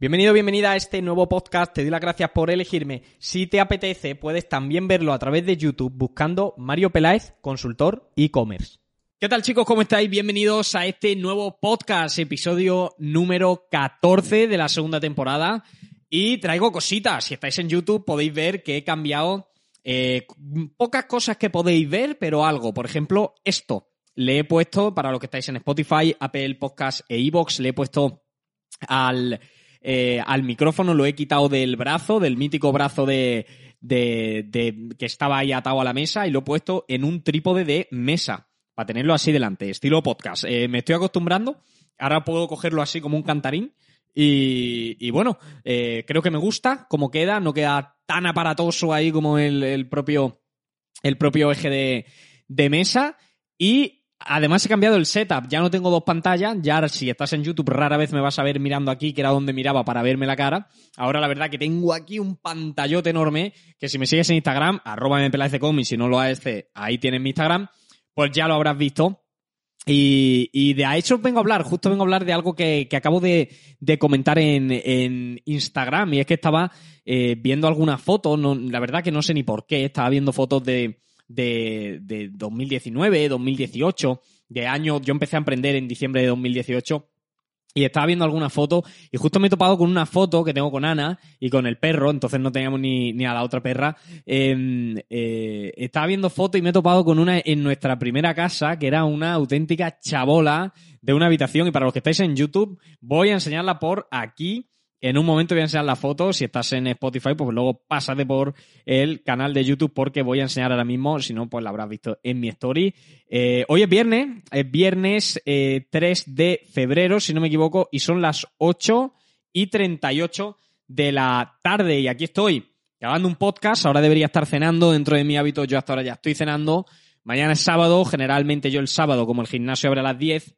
Bienvenido, bienvenida a este nuevo podcast. Te doy las gracias por elegirme. Si te apetece, puedes también verlo a través de YouTube buscando Mario Peláez, consultor e-commerce. ¿Qué tal chicos? ¿Cómo estáis? Bienvenidos a este nuevo podcast, episodio número 14 de la segunda temporada. Y traigo cositas. Si estáis en YouTube podéis ver que he cambiado eh, pocas cosas que podéis ver, pero algo. Por ejemplo, esto. Le he puesto, para los que estáis en Spotify, Apple Podcast e iVoox, le he puesto al eh, al micrófono, lo he quitado del brazo, del mítico brazo de, de, que estaba ahí atado a la mesa y lo he puesto en un trípode de mesa para tenerlo así delante, estilo podcast. Eh, me estoy acostumbrando, ahora puedo cogerlo así como un cantarín y, bueno, eh, creo que me gusta cómo queda, no queda tan aparatoso ahí como el, propio, el propio eje de, de mesa y Además he cambiado el setup, ya no tengo dos pantallas, ya si estás en YouTube rara vez me vas a ver mirando aquí, que era donde miraba para verme la cara. Ahora la verdad que tengo aquí un pantallote enorme, que si me sigues en Instagram, arroba y si no lo haces, ahí tienes mi Instagram, pues ya lo habrás visto. Y, y de hecho vengo a hablar, justo vengo a hablar de algo que, acabo de, comentar en, Instagram, y es que estaba eh, viendo algunas fotos, no, la verdad que no sé ni por qué, estaba viendo fotos de de, de 2019, 2018, de año, yo empecé a emprender en diciembre de 2018 y estaba viendo alguna foto y justo me he topado con una foto que tengo con Ana y con el perro, entonces no teníamos ni, ni a la otra perra. Em, eh, estaba viendo foto y me he topado con una en nuestra primera casa que era una auténtica chabola de una habitación y para los que estáis en YouTube voy a enseñarla por aquí en un momento voy a enseñar la foto. Si estás en Spotify, pues luego pásate por el canal de YouTube porque voy a enseñar ahora mismo. Si no, pues la habrás visto en mi story. Eh, hoy es viernes, es viernes 3 eh, de febrero, si no me equivoco, y son las 8 y 38 de la tarde. Y aquí estoy grabando un podcast. Ahora debería estar cenando. Dentro de mi hábito, yo hasta ahora ya estoy cenando. Mañana es sábado. Generalmente yo el sábado, como el gimnasio abre a las 10,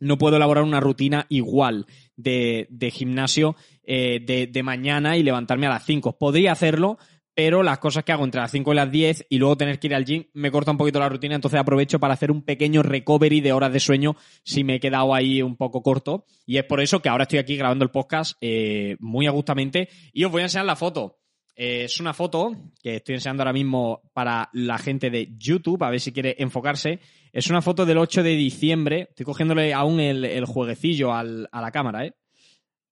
no puedo elaborar una rutina igual de, gimnasio eh, de, mañana y levantarme a las 5. Podría hacerlo, pero las cosas que hago entre las 5 y las 10 y luego tener que ir al gym me corta un poquito la rutina, entonces aprovecho para hacer un pequeño recovery de horas de sueño si me he quedado ahí un poco corto. Y es por eso que ahora estoy aquí grabando el podcast eh, muy agustamente y os voy a enseñar la foto. Eh, es una foto que estoy enseñando ahora mismo para la gente de YouTube, a ver si quiere enfocarse. Es una foto del 8 de diciembre. Estoy cogiéndole aún el, jueguecillo a la cámara, ¿eh?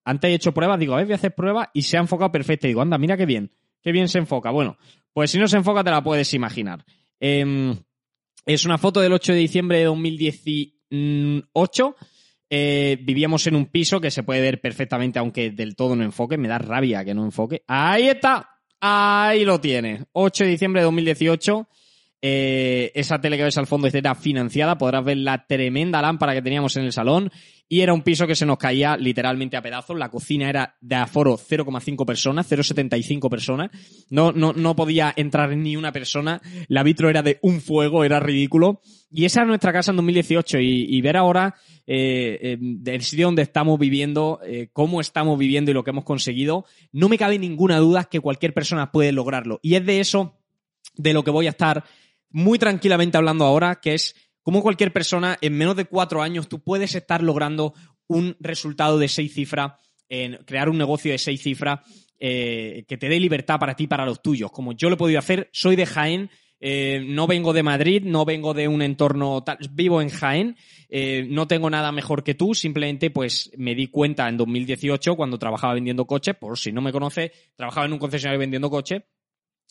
Antes he hecho pruebas, digo, a ver, voy a hacer pruebas y se ha enfocado perfecto. digo, anda, mira qué bien, qué bien se enfoca. Bueno, pues si no se enfoca te la puedes imaginar. Em, es una foto del 8 de diciembre de 2018. Eh, vivíamos en un piso que se puede ver perfectamente, aunque del todo no enfoque. Me da rabia que no enfoque. Ahí está. Ahí lo tiene. 8 de diciembre de 2018. Eh, esa tele que ves al fondo era financiada. Podrás ver la tremenda lámpara que teníamos en el salón. Y era un piso que se nos caía literalmente a pedazos. La cocina era de aforo 0,5 personas, 0,75 personas. No, no, no podía entrar ni una persona. La vitro era de un fuego, era ridículo. Y esa es nuestra casa en 2018. Y, ver ahora eh, eh, el sitio donde estamos viviendo, eh, cómo estamos viviendo y lo que hemos conseguido, no me cabe ninguna duda que cualquier persona puede lograrlo. Y es de eso de lo que voy a estar muy tranquilamente hablando ahora, que es como cualquier persona, en menos de cuatro años tú puedes estar logrando un resultado de seis cifras, en crear un negocio de seis cifras eh, que te dé libertad para ti para los tuyos. Como yo lo he podido hacer, soy de Jaén, eh, no vengo de Madrid, no vengo de un entorno tal, vivo en Jaén, eh, no tengo nada mejor que tú, simplemente pues me di cuenta en 2018 cuando trabajaba vendiendo coches, por si no me conoce, trabajaba en un concesionario vendiendo coches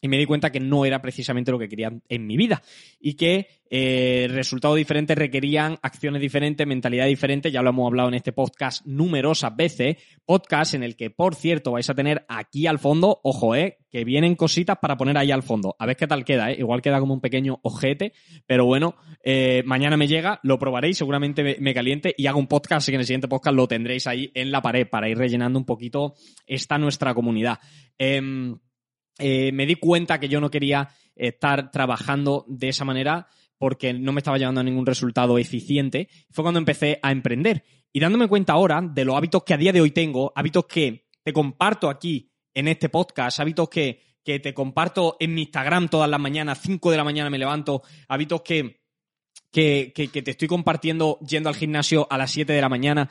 y me di cuenta que no era precisamente lo que quería en mi vida y que eh, resultados diferentes requerían acciones diferentes, mentalidad diferente, ya lo hemos hablado en este podcast numerosas veces, podcast en el que, por cierto, vais a tener aquí al fondo, ojo, eh, que vienen cositas para poner ahí al fondo, a ver qué tal queda, eh, igual queda como un pequeño ojete, pero bueno, eh, mañana me llega, lo probaréis, seguramente me, me, caliente y hago un podcast, así que en el siguiente podcast lo tendréis ahí en la pared para ir rellenando un poquito esta nuestra comunidad. Em, eh, me di cuenta que yo no quería estar trabajando de esa manera porque no me estaba llevando a ningún resultado eficiente. Fue cuando empecé a emprender. Y dándome cuenta ahora de los hábitos que a día de hoy tengo, hábitos que te comparto aquí en este podcast, hábitos que, que te comparto en mi Instagram todas las mañanas, 5 de la mañana me levanto, hábitos que, que, que, que te estoy compartiendo yendo al gimnasio a las 7 de la mañana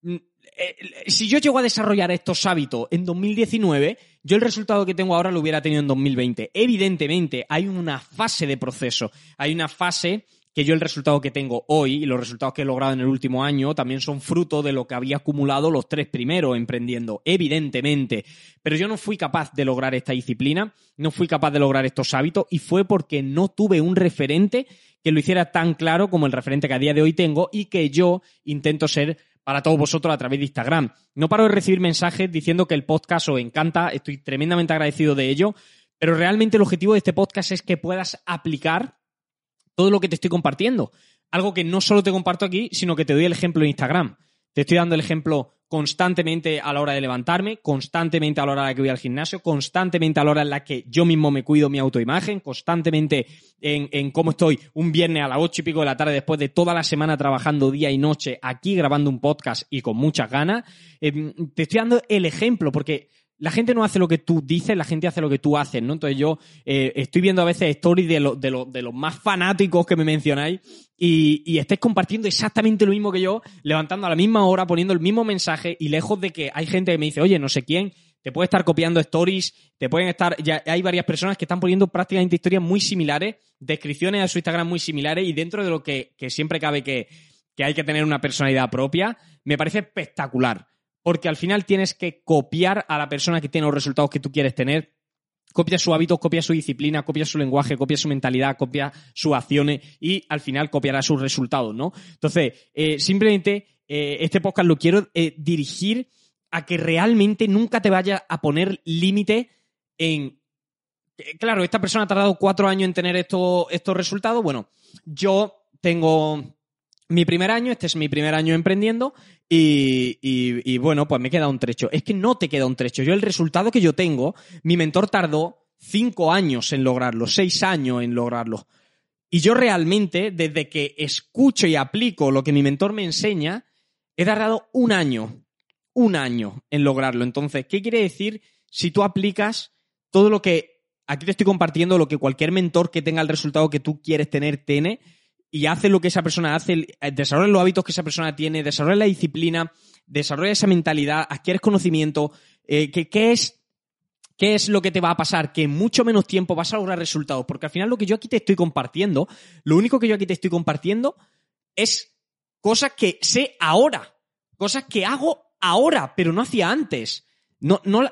mm, eh, si yo llego a desarrollar estos hábitos en 2019, yo el resultado que tengo ahora lo hubiera tenido en 2020. Evidentemente, hay una fase de proceso, hay una fase que yo el resultado que tengo hoy y los resultados que he logrado en el último año también son fruto de lo que había acumulado los tres primeros emprendiendo, evidentemente. Pero yo no fui capaz de lograr esta disciplina, no fui capaz de lograr estos hábitos y fue porque no tuve un referente que lo hiciera tan claro como el referente que a día de hoy tengo y que yo intento ser para todos vosotros a través de Instagram. No paro de recibir mensajes diciendo que el podcast os encanta, estoy tremendamente agradecido de ello, pero realmente el objetivo de este podcast es que puedas aplicar todo lo que te estoy compartiendo. Algo que no solo te comparto aquí, sino que te doy el ejemplo en Instagram. Te estoy dando el ejemplo constantemente a la hora de levantarme, constantemente a la hora en la que voy al gimnasio, constantemente a la hora en la que yo mismo me cuido mi autoimagen, constantemente en, cómo estoy un viernes a las ocho y pico de la tarde después de toda la semana trabajando día y noche aquí grabando un podcast y con muchas ganas. Em, te estoy dando el ejemplo porque la gente no hace lo que tú dices, la gente hace lo que tú haces, ¿no? Entonces yo eh, estoy viendo a veces stories de, de, de, los más fanáticos que me mencionáis y, y estáis compartiendo exactamente lo mismo que yo, levantando a la misma hora, poniendo el mismo mensaje y lejos de que hay gente que me dice, oye, no sé quién, te puede estar copiando stories, te pueden estar, ya hay varias personas que están poniendo prácticamente historias muy similares, descripciones a su Instagram muy similares y dentro de lo que, que siempre cabe que, que hay que tener una personalidad propia, me parece espectacular porque al final tienes que copiar a la persona que tiene los resultados que tú quieres tener. Copia su hábito, copia su disciplina, copia su lenguaje, copia su mentalidad, copia sus acciones y al final copiará sus resultados, ¿no? Entonces, eh, simplemente eh, este podcast lo quiero eh, dirigir a que realmente nunca te vaya a poner límite en claro, esta persona ha tardado cuatro años en tener estos, estos resultados. Bueno, yo tengo mi primer año, este es mi primer año emprendiendo y, bueno, pues me queda un trecho. Es que no te queda un trecho. Yo el resultado que yo tengo, mi mentor tardó cinco años en lograrlo, seis años en lograrlo. Y yo realmente, desde que escucho y aplico lo que mi mentor me enseña, he tardado un año, un año en lograrlo. Entonces, ¿qué quiere decir si tú aplicas todo lo que aquí te estoy compartiendo, lo que cualquier mentor que tenga el resultado que tú quieres tener tiene? Y hace lo que esa persona hace, eh, desarrolla los hábitos que esa persona tiene, desarrolla la disciplina, desarrolla esa mentalidad, adquieres conocimiento, eh, que, ¿qué es ¿Qué es lo que te va a pasar? Que en mucho menos tiempo vas a lograr resultados. Porque al final lo que yo aquí te estoy compartiendo, lo único que yo aquí te estoy compartiendo es cosas que sé ahora. Cosas que hago ahora, pero no hacía antes. No, no,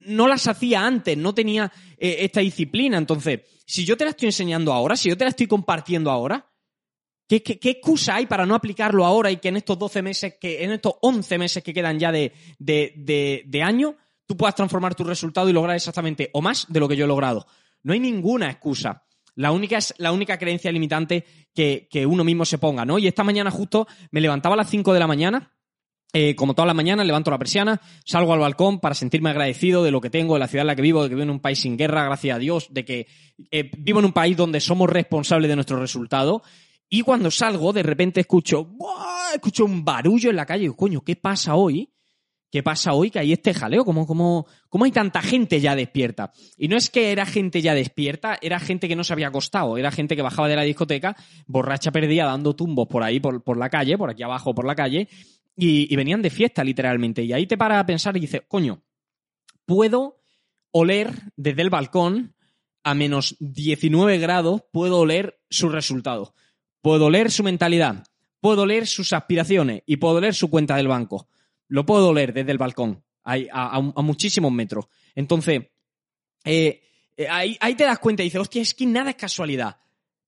no las hacía antes, no tenía eh, esta disciplina. Entonces, si yo te la estoy enseñando ahora, si yo te la estoy compartiendo ahora, ¿Qué, excusa hay para no aplicarlo ahora y que en estos 12 meses, que en estos 11 meses que quedan ya de, año, tú puedas transformar tu resultado y lograr exactamente o más de lo que yo he logrado? No hay ninguna excusa. La única es la única creencia limitante que, uno mismo se ponga, ¿no? Y esta mañana justo me levantaba a las 5 de la mañana, eh, como todas las mañanas, levanto la persiana, salgo al balcón para sentirme agradecido de lo que tengo, de la ciudad en la que vivo, de que vivo en un país sin guerra, gracias a Dios, de que eh, vivo en un país donde somos responsables de nuestros resultados y cuando salgo, de repente escucho, escucho un barullo en la calle. Y coño, ¿qué pasa hoy? ¿Qué pasa hoy? Que hay este jaleo. ¿Cómo, cómo, cómo hay tanta gente ya despierta? Y no es que era gente ya despierta, era gente que no se había acostado. Era gente que bajaba de la discoteca, borracha perdida, dando tumbos por ahí, por, por la calle, por aquí abajo, por la calle. Y, y venían de fiesta, literalmente. Y ahí te para a pensar y dices, coño, puedo oler desde el balcón a menos 19 grados, puedo oler su resultado. Puedo leer su mentalidad, puedo leer sus aspiraciones y puedo leer su cuenta del banco. Lo puedo leer desde el balcón, a, a, muchísimos metros. Entonces, eh, eh, ahí, te das cuenta y dices, hostia, es que nada es casualidad.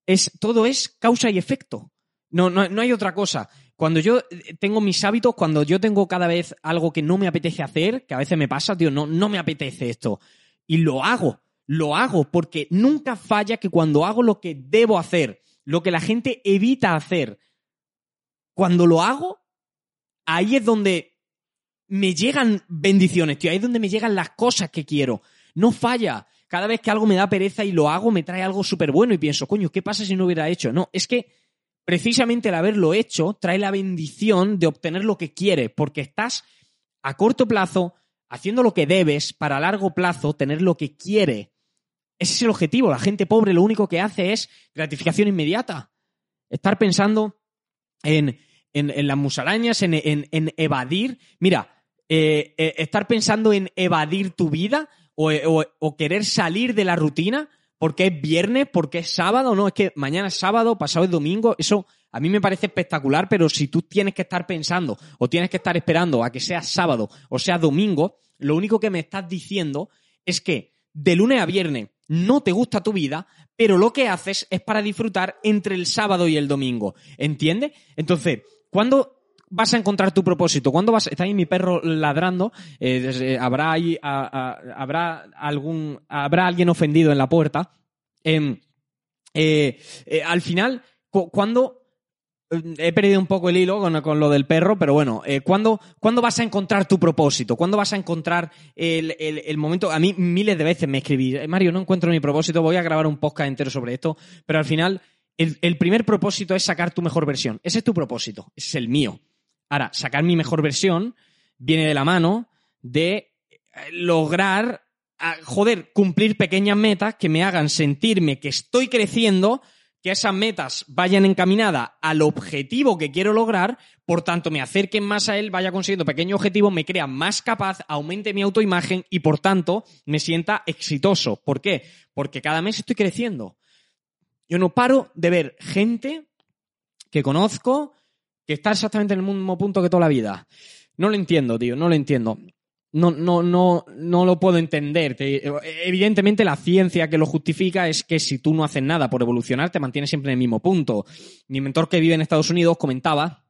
Es, todo es causa y efecto. No, no, no hay otra cosa. Cuando yo eh, tengo mis hábitos, cuando yo tengo cada vez algo que no me apetece hacer, que a veces me pasa, tío, no, no me apetece esto. Y lo hago, lo hago, porque nunca falla que cuando hago lo que debo hacer, lo que la gente evita hacer, cuando lo hago, ahí es donde me llegan bendiciones, tío. Ahí es donde me llegan las cosas que quiero. No falla. Cada vez que algo me da pereza y lo hago, me trae algo súper bueno y pienso, coño, ¿qué pasa si no hubiera hecho? No, es que precisamente el haberlo hecho trae la bendición de obtener lo que quieres, porque estás a corto plazo haciendo lo que debes para a largo plazo tener lo que quiere. Ese es el objetivo. La gente pobre lo único que hace es gratificación inmediata. Estar pensando en, en, las musarañas, en, en, evadir. Mira, eh, eh, estar pensando en evadir tu vida o, o, querer salir de la rutina porque es viernes, porque es sábado, no, es que mañana es sábado, pasado es domingo, eso a mí me parece espectacular, pero si tú tienes que estar pensando o tienes que estar esperando a que sea sábado o sea domingo, lo único que me estás diciendo es que de lunes a viernes no te gusta tu vida, pero lo que haces es para disfrutar entre el sábado y el domingo. ¿Entiendes? Entonces, ¿cuándo vas a encontrar tu propósito? ¿Cuándo vas? Está ahí mi perro ladrando. Eh, habrá ahí, habrá algún, habrá alguien ofendido en la puerta. Em, eh, eh, al final, ¿cuándo he perdido un poco el hilo con, lo del perro, pero bueno, eh, ¿cuándo, vas a encontrar tu propósito? ¿Cuándo vas a encontrar el, momento? A mí miles de veces me escribí, eh, Mario, no encuentro mi propósito, voy a grabar un podcast entero sobre esto, pero al final el, el primer propósito es sacar tu mejor versión. Ese es tu propósito, ese es el mío. Ahora, sacar mi mejor versión viene de la mano de eh, lograr, ah, joder, cumplir pequeñas metas que me hagan sentirme que estoy creciendo que esas metas vayan encaminadas al objetivo que quiero lograr, por tanto me acerquen más a él, vaya consiguiendo pequeños objetivos, me crea más capaz, aumente mi autoimagen y por tanto me sienta exitoso. ¿Por qué? Porque cada mes estoy creciendo. Yo no paro de ver gente que conozco que está exactamente en el mismo punto que toda la vida. No lo entiendo, tío, no lo entiendo no, no, no, no lo puedo entender. evidentemente la ciencia que lo justifica es que si tú no haces nada por evolucionar, te mantienes siempre en el mismo punto. Mi mentor que vive en Estados Unidos comentaba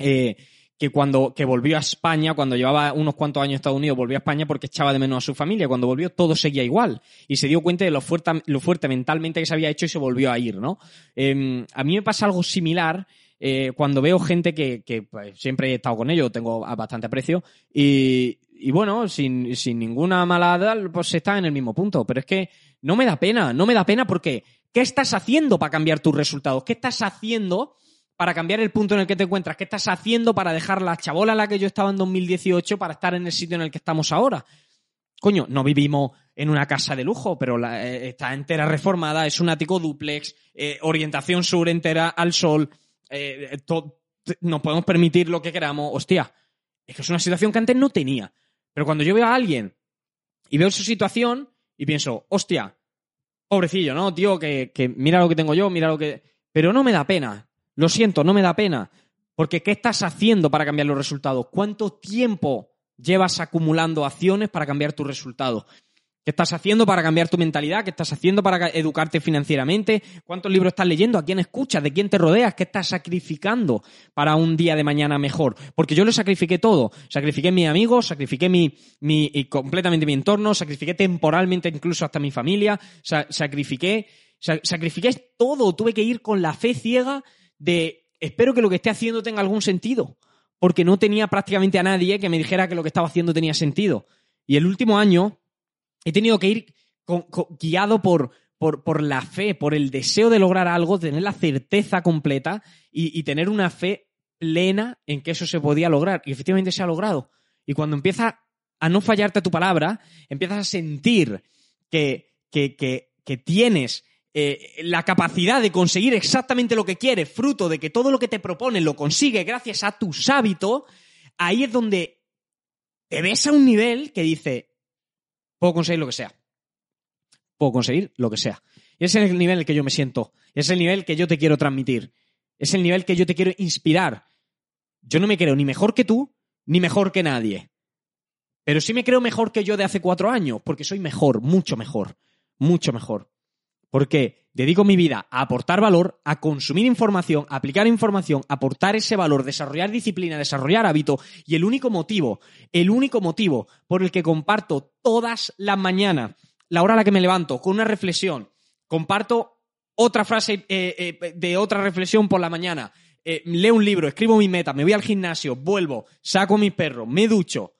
eh, que cuando que volvió a España, cuando llevaba unos cuantos años en Estados Unidos, volvió a España porque echaba de menos a su familia. Cuando volvió todo seguía igual. Y se dio cuenta de lo fuerte, lo fuerte mentalmente que se había hecho y se volvió a ir, ¿no? Em, a mí me pasa algo similar eh, cuando veo gente que, que pues, siempre he estado con ellos, tengo bastante aprecio, y, y bueno, sin, sin ninguna malada, pues está en el mismo punto. Pero es que no me da pena, no me da pena porque ¿qué estás haciendo para cambiar tus resultados? ¿Qué estás haciendo para cambiar el punto en el que te encuentras? ¿Qué estás haciendo para dejar la chabola en la que yo estaba en 2018 para estar en el sitio en el que estamos ahora? Coño, no vivimos en una casa de lujo, pero eh, está entera reformada, es un ático duplex, eh, orientación sur entera al sol, eh, nos podemos permitir lo que queramos. Hostia, es que es una situación que antes no tenía. Pero cuando yo veo a alguien y veo su situación y pienso, hostia, pobrecillo, ¿no? Tío, que, que mira lo que tengo yo, mira lo que... Pero no me da pena. Lo siento, no me da pena. Porque ¿qué estás haciendo para cambiar los resultados? ¿Cuánto tiempo llevas acumulando acciones para cambiar tus resultados? ¿Qué estás haciendo para cambiar tu mentalidad? ¿Qué estás haciendo para educarte financieramente? ¿Cuántos libros estás leyendo? ¿A quién escuchas? ¿De quién te rodeas? ¿Qué estás sacrificando para un día de mañana mejor? Porque yo lo sacrifiqué todo. Sacrifiqué mi amigos, sacrifiqué mi, mi completamente mi entorno, sacrifiqué temporalmente incluso hasta mi familia, sacrifiqué, sacrifiqué todo. Tuve que ir con la fe ciega de espero que lo que esté haciendo tenga algún sentido. Porque no tenía prácticamente a nadie que me dijera que lo que estaba haciendo tenía sentido. Y el último año, he tenido que ir guiado por, por, la fe, por el deseo de lograr algo, tener la certeza completa y, tener una fe plena en que eso se podía lograr. Y efectivamente se ha logrado. Y cuando empieza a no fallarte tu palabra, empiezas a sentir que, que, tienes eh, la capacidad de conseguir exactamente lo que quieres, fruto de que todo lo que te propones lo consigue gracias a tus hábitos, ahí es donde te ves a un nivel que dice, Puedo conseguir lo que sea. Puedo conseguir lo que sea. Y ese es el nivel en el que yo me siento. Es el nivel que yo te quiero transmitir. Es el nivel que yo te quiero inspirar. Yo no me creo ni mejor que tú, ni mejor que nadie. Pero sí me creo mejor que yo de hace cuatro años, porque soy mejor, mucho mejor. mucho mejor. Porque dedico mi vida a aportar valor, a consumir información, a aplicar información, a aportar ese valor, desarrollar disciplina, desarrollar hábito. Y el único motivo, el único motivo por el que comparto todas las mañanas, la hora a la que me levanto, con una reflexión, comparto otra frase eh, eh, de otra reflexión por la mañana, eh, leo un libro, escribo mi meta, me voy al gimnasio, vuelvo, saco a mis perros, me ducho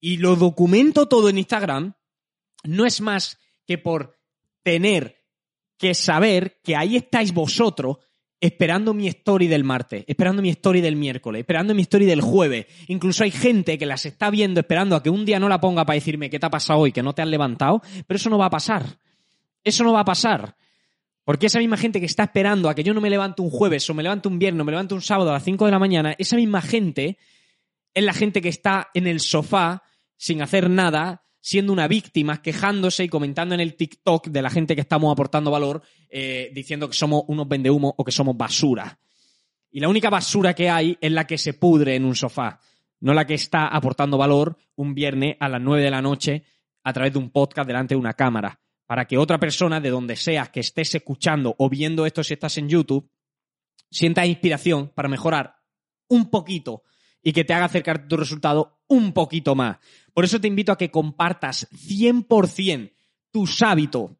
y lo documento todo en Instagram, no es más que por tener que saber que ahí estáis vosotros esperando mi story del martes, esperando mi story del miércoles, esperando mi story del jueves. Incluso hay gente que las está viendo esperando a que un día no la ponga para decirme qué te ha pasado hoy, que no te has levantado, pero eso no va a pasar. Eso no va a pasar. Porque esa misma gente que está esperando a que yo no me levante un jueves o me levante un viernes o me levante un sábado a las 5 de la mañana, esa misma gente es la gente que está en el sofá sin hacer nada, siendo una víctima, quejándose y comentando en el TikTok de la gente que estamos aportando valor, eh, diciendo que somos unos vendehumos o que somos basura. Y la única basura que hay es la que se pudre en un sofá, no la que está aportando valor un viernes a las 9 de la noche a través de un podcast delante de una cámara para que otra persona, de donde seas, que estés escuchando o viendo esto si estás en YouTube, sienta inspiración para mejorar un poquito y que te haga acercar tu resultado un poquito más. Por eso te invito a que compartas 100% tus hábitos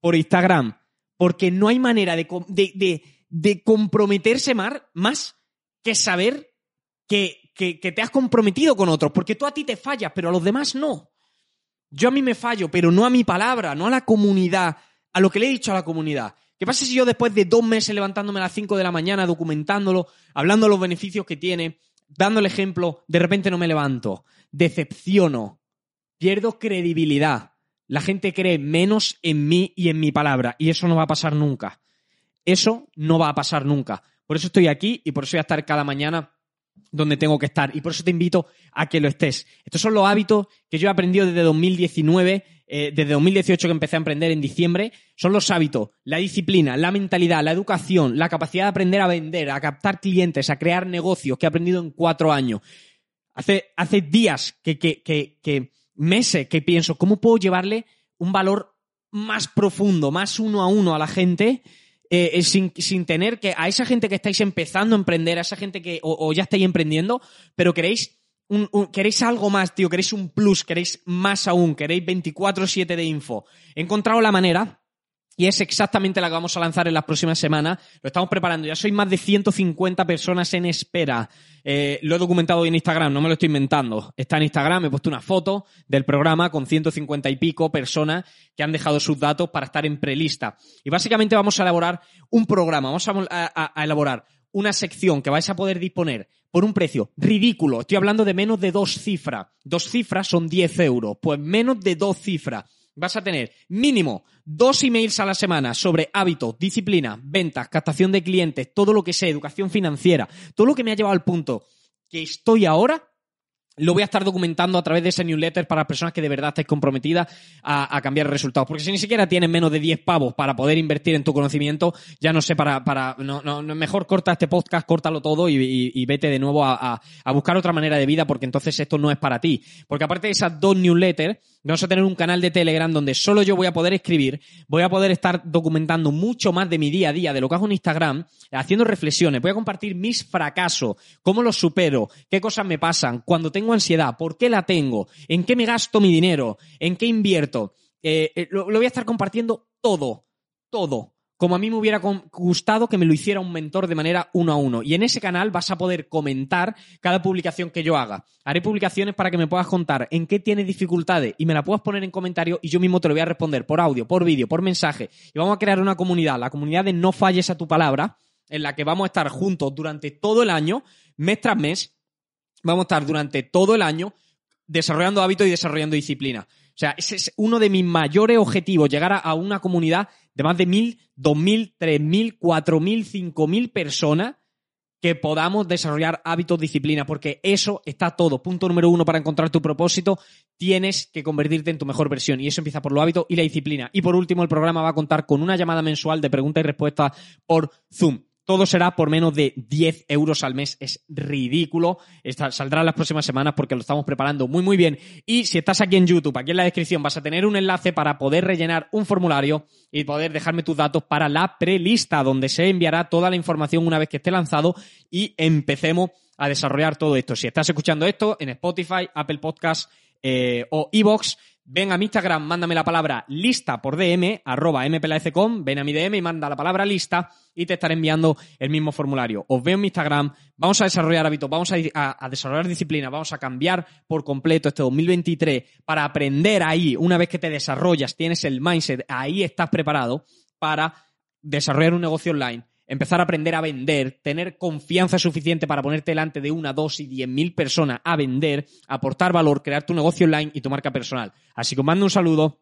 por Instagram, porque no hay manera de, comprometerse más, que saber que, que te has comprometido con otros, porque tú a ti te fallas, pero a los demás no. Yo a mí me fallo, pero no a mi palabra, no a la comunidad, a lo que le he dicho a la comunidad. ¿Qué pasa si yo después de dos meses levantándome a las cinco de la mañana, documentándolo, hablando de los beneficios que tiene, dando el ejemplo, de repente no me levanto? Decepciono, pierdo credibilidad. La gente cree menos en mí y en mi palabra, y eso no va a pasar nunca. Eso no va a pasar nunca. Por eso estoy aquí y por eso voy a estar cada mañana donde tengo que estar. Y por eso te invito a que lo estés. Estos son los hábitos que yo he aprendido desde 2019, eh, desde 2018 que empecé a emprender en diciembre. Son los hábitos, la disciplina, la mentalidad, la educación, la capacidad de aprender a vender, a captar clientes, a crear negocios que he aprendido en cuatro años. Hace, hace días que, que, que, que meses que pienso, ¿cómo puedo llevarle un valor más profundo, más uno a uno a la gente? Eh, eh, sin, tener que, a esa gente que estáis empezando a emprender, a esa gente que o, ya estáis emprendiendo, pero queréis queréis algo más, tío, queréis un plus, queréis más aún, queréis 24/7 de info. He encontrado la manera y es exactamente la que vamos a lanzar en las próximas semanas. Lo estamos preparando. Ya soy más de 150 personas en espera. Eh, lo he documentado en Instagram, no me lo estoy inventando. Está en Instagram, he puesto una foto del programa con 150 y pico personas que han dejado sus datos para estar en prelista. Y básicamente vamos a elaborar un programa, vamos a elaborar una sección que vais a poder disponer por un precio ridículo. Estoy hablando de menos de dos cifras. Dos cifras son 10 euros. Pues menos de dos cifras vas a tener mínimo dos emails a la semana sobre hábitos, disciplina, ventas, captación de clientes, todo lo que sea, educación financiera, todo lo que me ha llevado al punto que estoy ahora lo voy a estar documentando a través de ese newsletter para personas que de verdad estéis comprometidas a, cambiar resultados. Porque si ni siquiera tienes menos de 10 pavos para poder invertir en tu conocimiento, ya no sé, para, para, no, no, mejor corta este podcast, córtalo todo y, vete de nuevo a, a, buscar otra manera de vida porque entonces esto no es para ti. Porque aparte de esas dos newsletters, vamos a tener un canal de Telegram donde solo yo voy a poder escribir, voy a poder estar documentando mucho más de mi día a día, de lo que hago en Instagram, haciendo reflexiones, voy a compartir mis fracasos, cómo los supero, qué cosas me pasan, cuando tengo ansiedad, por qué la tengo, en qué me gasto mi dinero, en qué invierto. Eh, eh, lo voy a estar compartiendo todo, todo como a mí me hubiera gustado que me lo hiciera un mentor de manera uno a uno. Y en ese canal vas a poder comentar cada publicación que yo haga. Haré publicaciones para que me puedas contar en qué tienes dificultades y me la puedas poner en comentario y yo mismo te lo voy a responder por audio, por vídeo, por mensaje. Y vamos a crear una comunidad, la comunidad de No Falles a tu Palabra, en la que vamos a estar juntos durante todo el año, mes tras mes. Vamos a estar durante todo el año desarrollando hábitos y desarrollando disciplina. O sea, ese es uno de mis mayores objetivos, llegar a, una comunidad de más de mil, dos mil, tres mil, cuatro mil, cinco mil personas que podamos desarrollar hábitos, disciplina, porque eso está todo. Punto número uno para encontrar tu propósito, tienes que convertirte en tu mejor versión y eso empieza por los hábitos y la disciplina. Y por último, el programa va a contar con una llamada mensual de preguntas y respuestas por Zoom. Todo será por menos de 10 euros al mes. Es ridículo. Saldrá en las próximas semanas porque lo estamos preparando muy, muy bien. Y si estás aquí en YouTube, aquí en la descripción, vas a tener un enlace para poder rellenar un formulario y poder dejarme tus datos para la prelista, donde se enviará toda la información una vez que esté lanzado y empecemos a desarrollar todo esto. Si estás escuchando esto en Spotify, Apple Podcasts eh, o Evox, ven a mi Instagram, mándame la palabra lista por DM, arroba mpelaecom, ven a mi DM y manda la palabra lista y te estaré enviando el mismo formulario. Os veo en mi Instagram, vamos a desarrollar hábitos, vamos a, desarrollar disciplina, vamos a cambiar por completo este 2023 para aprender ahí, una vez que te desarrollas, tienes el mindset, ahí estás preparado para desarrollar un negocio online empezar a aprender a vender, tener confianza suficiente para ponerte delante de una, dos y diez mil personas a vender, aportar valor, crear tu negocio online y tu marca personal. Así que os mando un saludo,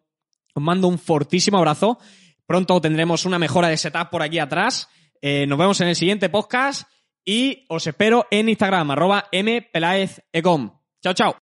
os mando un fortísimo abrazo. Pronto tendremos una mejora de setup por aquí atrás. Eh, nos vemos en el siguiente podcast y os espero en Instagram, arroba mpelaezecom. Chao, chao.